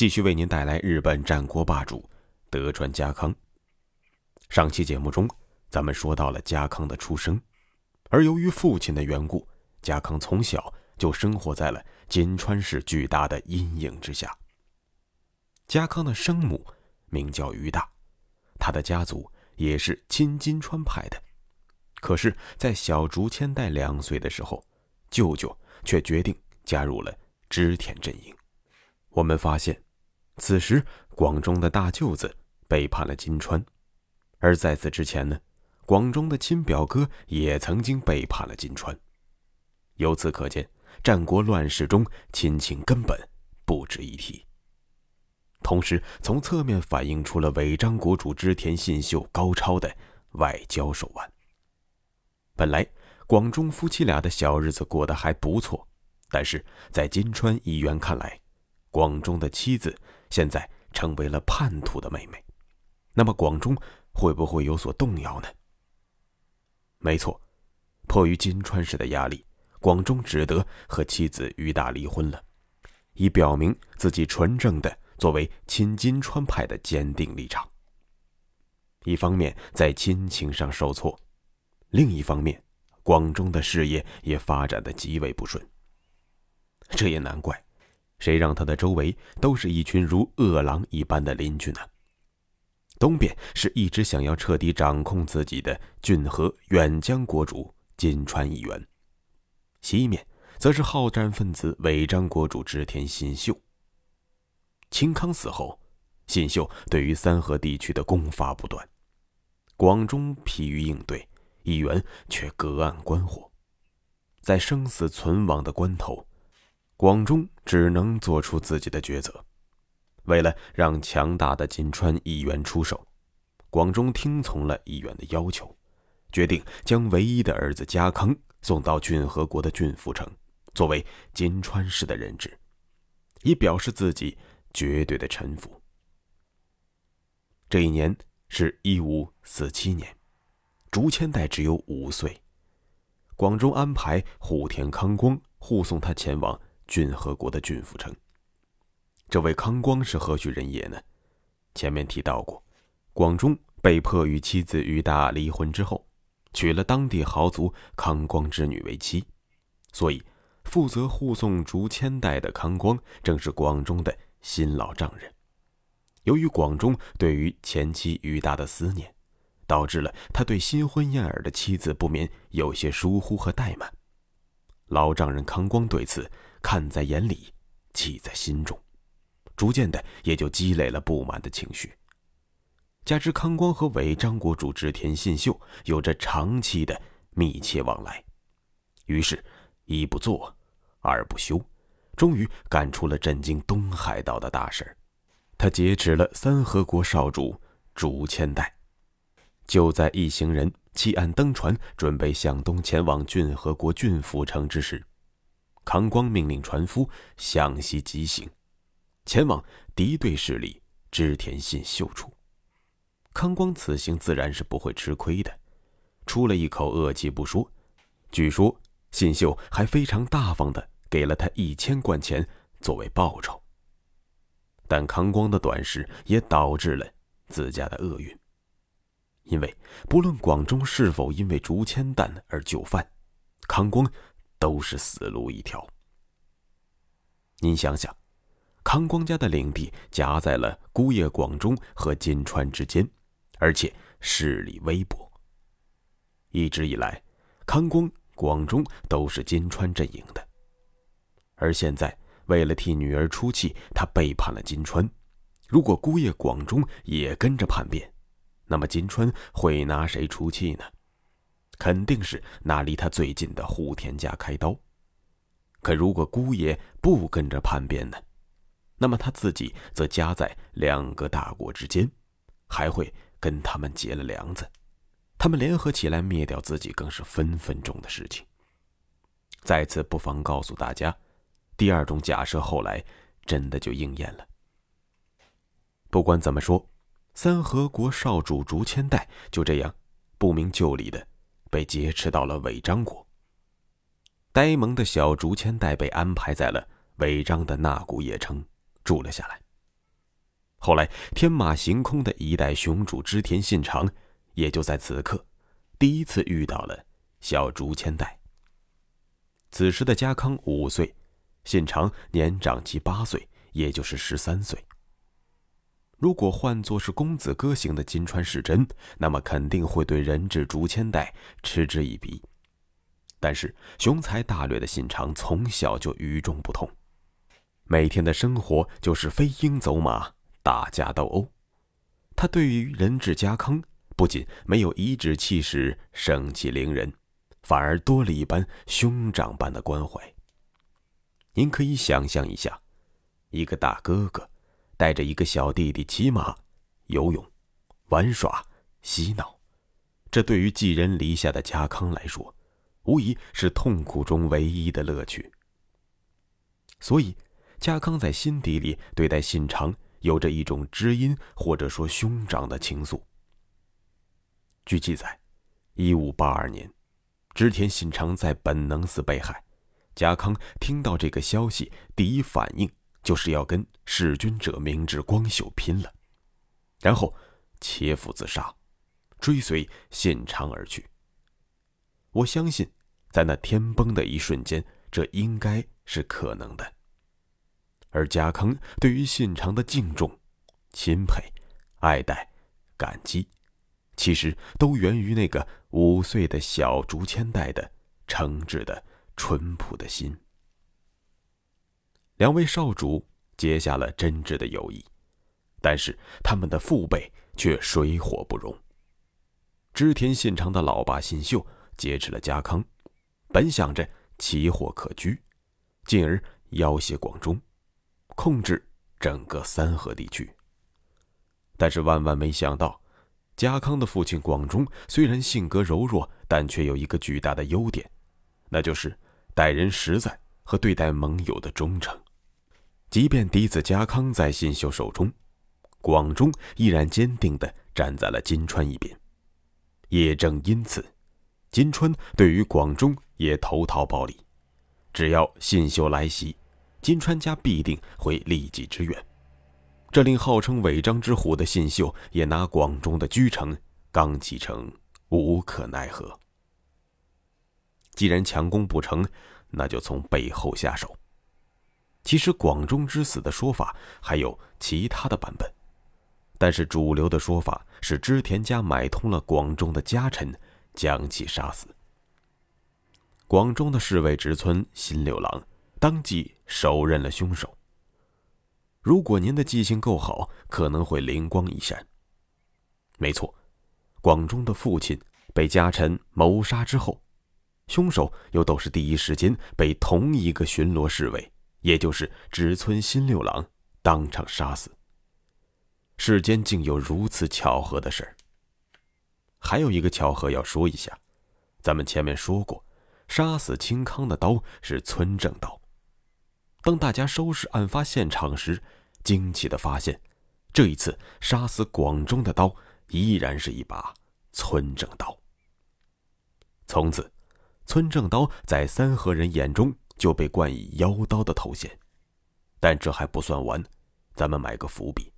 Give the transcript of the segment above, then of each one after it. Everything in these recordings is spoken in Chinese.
继续为您带来日本战国霸主德川家康。上期节目中，咱们说到了家康的出生，而由于父亲的缘故，家康从小就生活在了金川市巨大的阴影之下。家康的生母名叫于大，他的家族也是亲金川派的。可是，在小竹千代两岁的时候，舅舅却决定加入了织田阵营。我们发现。此时，广中的大舅子背叛了金川，而在此之前呢，广中的亲表哥也曾经背叛了金川。由此可见，战国乱世中亲情根本不值一提。同时，从侧面反映出了尾张国主织田信秀高超的外交手腕。本来，广中夫妻俩的小日子过得还不错，但是在金川议员看来，广中的妻子。现在成为了叛徒的妹妹，那么广中会不会有所动摇呢？没错，迫于金川市的压力，广中只得和妻子于大离婚了，以表明自己纯正的作为亲金川派的坚定立场。一方面在亲情上受挫，另一方面，广中的事业也发展的极为不顺。这也难怪。谁让他的周围都是一群如饿狼一般的邻居呢？东边是一直想要彻底掌控自己的骏河远江国主金川议员，西面则是好战分子尾张国主织田信秀。清康死后，信秀对于三河地区的攻伐不断，广中疲于应对，议员却隔岸观火，在生死存亡的关头。广中只能做出自己的抉择。为了让强大的金川议员出手，广中听从了议员的要求，决定将唯一的儿子家康送到骏河国的骏府城，作为金川市的人质，以表示自己绝对的臣服。这一年是一五四七年，竹千代只有五岁，广中安排户田康光护送他前往。郡和国的郡府城。这位康光是何许人也呢？前面提到过，广中被迫与妻子于大离婚之后，娶了当地豪族康光之女为妻，所以负责护送竹千代的康光正是广中的新老丈人。由于广中对于前妻于大的思念，导致了他对新婚燕尔的妻子不免有些疏忽和怠慢。老丈人康光对此。看在眼里，记在心中，逐渐的也就积累了不满的情绪。加之康光和伪张国主织田信秀有着长期的密切往来，于是，一不做，二不休，终于干出了震惊东海道的大事他劫持了三河国少主竹千代。就在一行人弃岸登船，准备向东前往骏河国骏府城之时。康光命令船夫向西急行，前往敌对势力织田信秀处。康光此行自然是不会吃亏的，出了一口恶气不说，据说信秀还非常大方的给了他一千贯钱作为报酬。但康光的短视也导致了自家的厄运，因为不论广中是否因为竹签弹而就范，康光。都是死路一条。您想想，康光家的领地夹在了姑爷广中和金川之间，而且势力微薄。一直以来，康光、广中都是金川阵营的，而现在为了替女儿出气，他背叛了金川。如果姑爷广中也跟着叛变，那么金川会拿谁出气呢？肯定是拿离他最近的户田家开刀。可如果姑爷不跟着叛变呢？那么他自己则夹在两个大国之间，还会跟他们结了梁子。他们联合起来灭掉自己，更是分分钟的事情。在此，不妨告诉大家，第二种假设后来真的就应验了。不管怎么说，三河国少主竹千代就这样不明就里的被劫持到了尾张国。呆萌的小竹千代被安排在了尾张的那古野城住了下来。后来，天马行空的一代雄主织田信长。也就在此刻，第一次遇到了小竹千代。此时的家康五岁，信长年长其八岁，也就是十三岁。如果换作是公子哥型的金川世真，那么肯定会对人质竹千代嗤之以鼻。但是雄才大略的信长从小就与众不同，每天的生活就是飞鹰走马、打架斗殴。他对于人质家康。不仅没有颐指气使、盛气凌人，反而多了一般兄长般的关怀。您可以想象一下，一个大哥哥带着一个小弟弟骑马、游泳、玩耍、嬉闹，这对于寄人篱下的家康来说，无疑是痛苦中唯一的乐趣。所以，家康在心底里对待信长有着一种知音或者说兄长的情愫。据记载，一五八二年，织田信长在本能寺被害。家康听到这个消息，第一反应就是要跟弑君者明智光秀拼了，然后切腹自杀，追随信长而去。我相信，在那天崩的一瞬间，这应该是可能的。而家康对于信长的敬重、钦佩、爱戴、感激。其实都源于那个五岁的小竹千代的诚挚的淳朴的心。两位少主结下了真挚的友谊，但是他们的父辈却水火不容。织田信长的老爸信秀劫持了家康，本想着奇货可居，进而要挟广中，控制整个三河地区。但是万万没想到。家康的父亲广忠虽然性格柔弱，但却有一个巨大的优点，那就是待人实在和对待盟友的忠诚。即便嫡子家康在信秀手中，广忠依然坚定地站在了金川一边。也正因此，金川对于广忠也投桃报李，只要信秀来袭，金川家必定会立即支援。这令号称违章之虎的信秀也拿广中的居城刚继承无可奈何。既然强攻不成，那就从背后下手。其实广中之死的说法还有其他的版本，但是主流的说法是织田家买通了广中的家臣，将其杀死。广中的侍卫直村新六郎当即手刃了凶手。如果您的记性够好，可能会灵光一闪。没错，广中的父亲被家臣谋杀之后，凶手又都是第一时间被同一个巡逻侍卫，也就是植村新六郎当场杀死。世间竟有如此巧合的事儿。还有一个巧合要说一下，咱们前面说过，杀死清康的刀是村正刀。当大家收拾案发现场时，惊奇的发现，这一次杀死广中的刀依然是一把村正刀。从此，村正刀在三河人眼中就被冠以妖刀的头衔。但这还不算完，咱们埋个伏笔：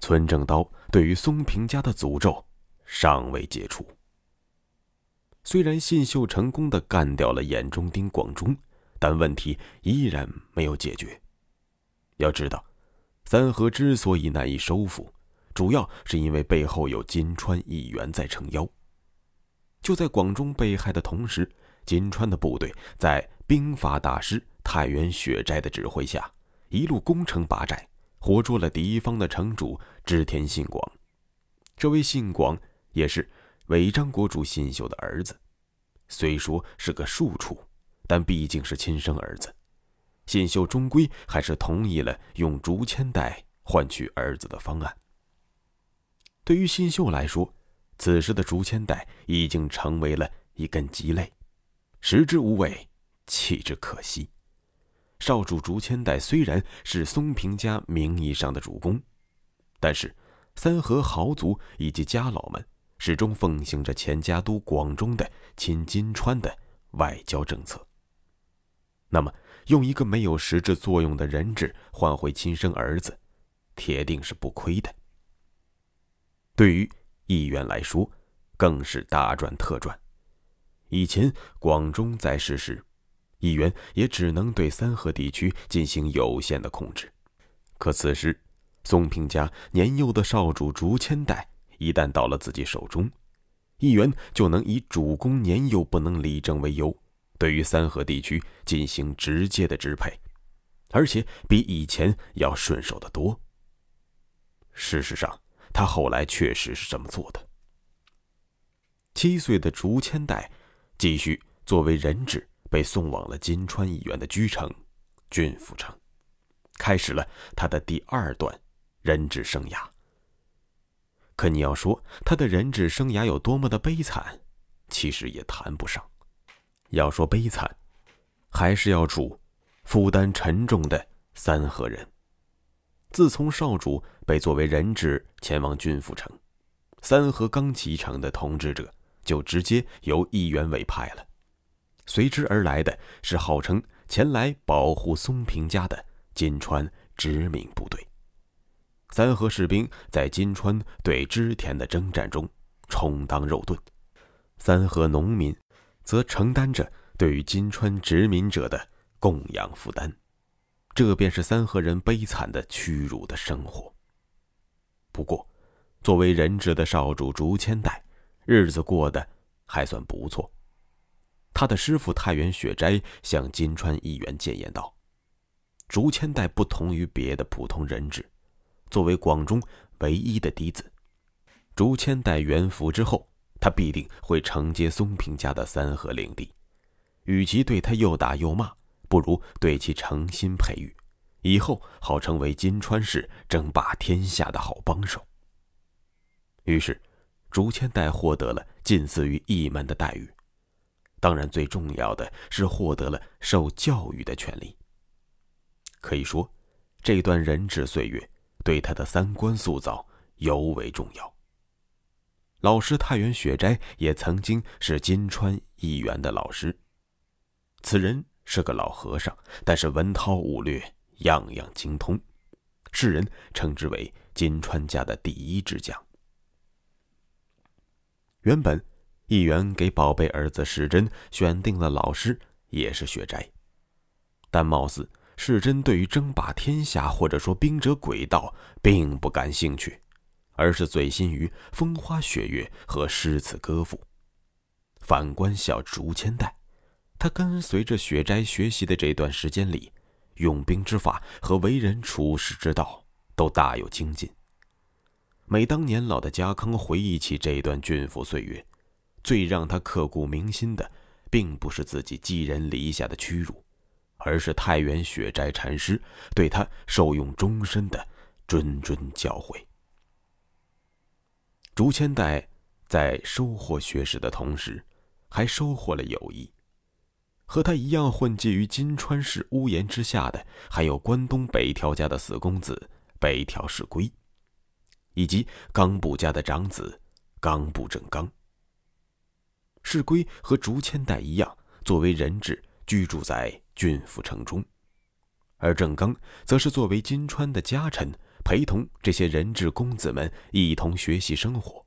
村正刀对于松平家的诅咒尚未解除。虽然信秀成功的干掉了眼中钉广中。但问题依然没有解决。要知道，三河之所以难以收复，主要是因为背后有金川议员在撑腰。就在广中被害的同时，金川的部队在兵法大师太原雪斋的指挥下，一路攻城拔寨，活捉了敌方的城主织田信广。这位信广也是尾张国主信秀的儿子，虽说是个庶出。但毕竟是亲生儿子，信秀终归还是同意了用竹签代换取儿子的方案。对于信秀来说，此时的竹签代已经成为了一根鸡肋，食之无味，弃之可惜。少主竹千代虽然是松平家名义上的主公，但是三河豪族以及家老们始终奉行着前家督广忠的亲金川的外交政策。那么，用一个没有实质作用的人质换回亲生儿子，铁定是不亏的。对于议员来说，更是大赚特赚。以前广忠在世时，议员也只能对三河地区进行有限的控制。可此时，松平家年幼的少主竹千代一旦到了自己手中，议员就能以主公年幼不能理政为由，对于三河地区进行直接的支配，而且比以前要顺手得多。事实上。他后来确实是这么做的。七岁的竹千代，继续作为人质被送往了金川议员的居城郡府城，开始了他的第二段人质生涯。可你要说他的人质生涯有多么的悲惨，其实也谈不上。要说悲惨，还是要数负担沉重的三河人。自从少主被作为人质前往郡府城，三河刚启程的统治者就直接由议员委派了，随之而来的是号称前来保护松平家的金川殖民部队。三河士兵在金川对织田的征战中充当肉盾，三河农民则承担着对于金川殖民者的供养负担。这便是三河人悲惨的屈辱的生活。不过，作为人质的少主竹千代，日子过得还算不错。他的师傅太原雪斋向金川议员谏言道：“竹千代不同于别的普通人质，作为广中唯一的嫡子，竹千代元服之后，他必定会承接松平家的三河领地。与其对他又打又骂。”不如对其诚心培育，以后好成为金川市争霸天下的好帮手。于是，竹千代获得了近似于一门的待遇，当然最重要的是获得了受教育的权利。可以说，这段人质岁月对他的三观塑造尤为重要。老师太原雪斋也曾经是金川议员的老师，此人。是个老和尚，但是文韬武略，样样精通，世人称之为金川家的第一智将。原本，议员给宝贝儿子世珍选定了老师，也是雪斋，但貌似世珍对于争霸天下或者说兵者诡道并不感兴趣，而是醉心于风花雪月和诗词歌赋。反观小竹千代。他跟随着雪斋学习的这段时间里，用兵之法和为人处事之道都大有精进。每当年老的家康回忆起这段俊服岁月，最让他刻骨铭心的，并不是自己寄人篱下的屈辱，而是太原雪斋禅师对他受用终身的谆谆教诲。竹千代在收获学识的同时，还收获了友谊。和他一样混迹于金川市屋檐之下的，还有关东北条家的四公子北条氏规，以及冈部家的长子冈部正刚。氏规和竹千代一样，作为人质居住在郡府城中，而正刚则是作为金川的家臣，陪同这些人质公子们一同学习生活。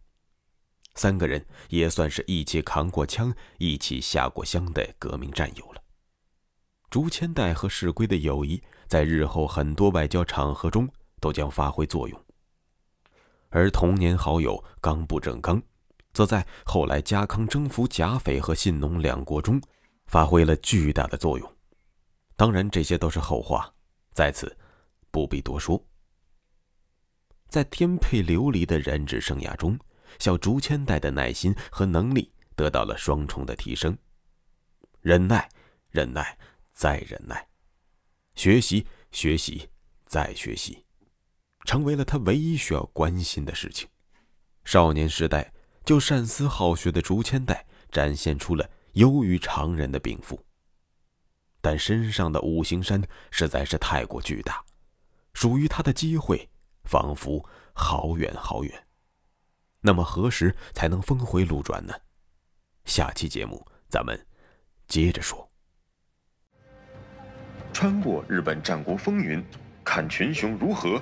三个人也算是一起扛过枪、一起下过乡的革命战友了。竹千代和世圭的友谊，在日后很多外交场合中都将发挥作用。而童年好友冈部正刚，则在后来家康征服甲斐和信浓两国中，发挥了巨大的作用。当然，这些都是后话，在此不必多说。在颠沛流离的人质生涯中，小竹千代的耐心和能力得到了双重的提升，忍耐，忍耐，再忍耐。学习，学习，再学习，成为了他唯一需要关心的事情。少年时代就善思好学的竹千代，展现出了优于常人的禀赋。但身上的五行山实在是太过巨大，属于他的机会仿佛好远好远。那么何时才能峰回路转呢？下期节目咱们接着说。穿过日本战国风云，看群雄如何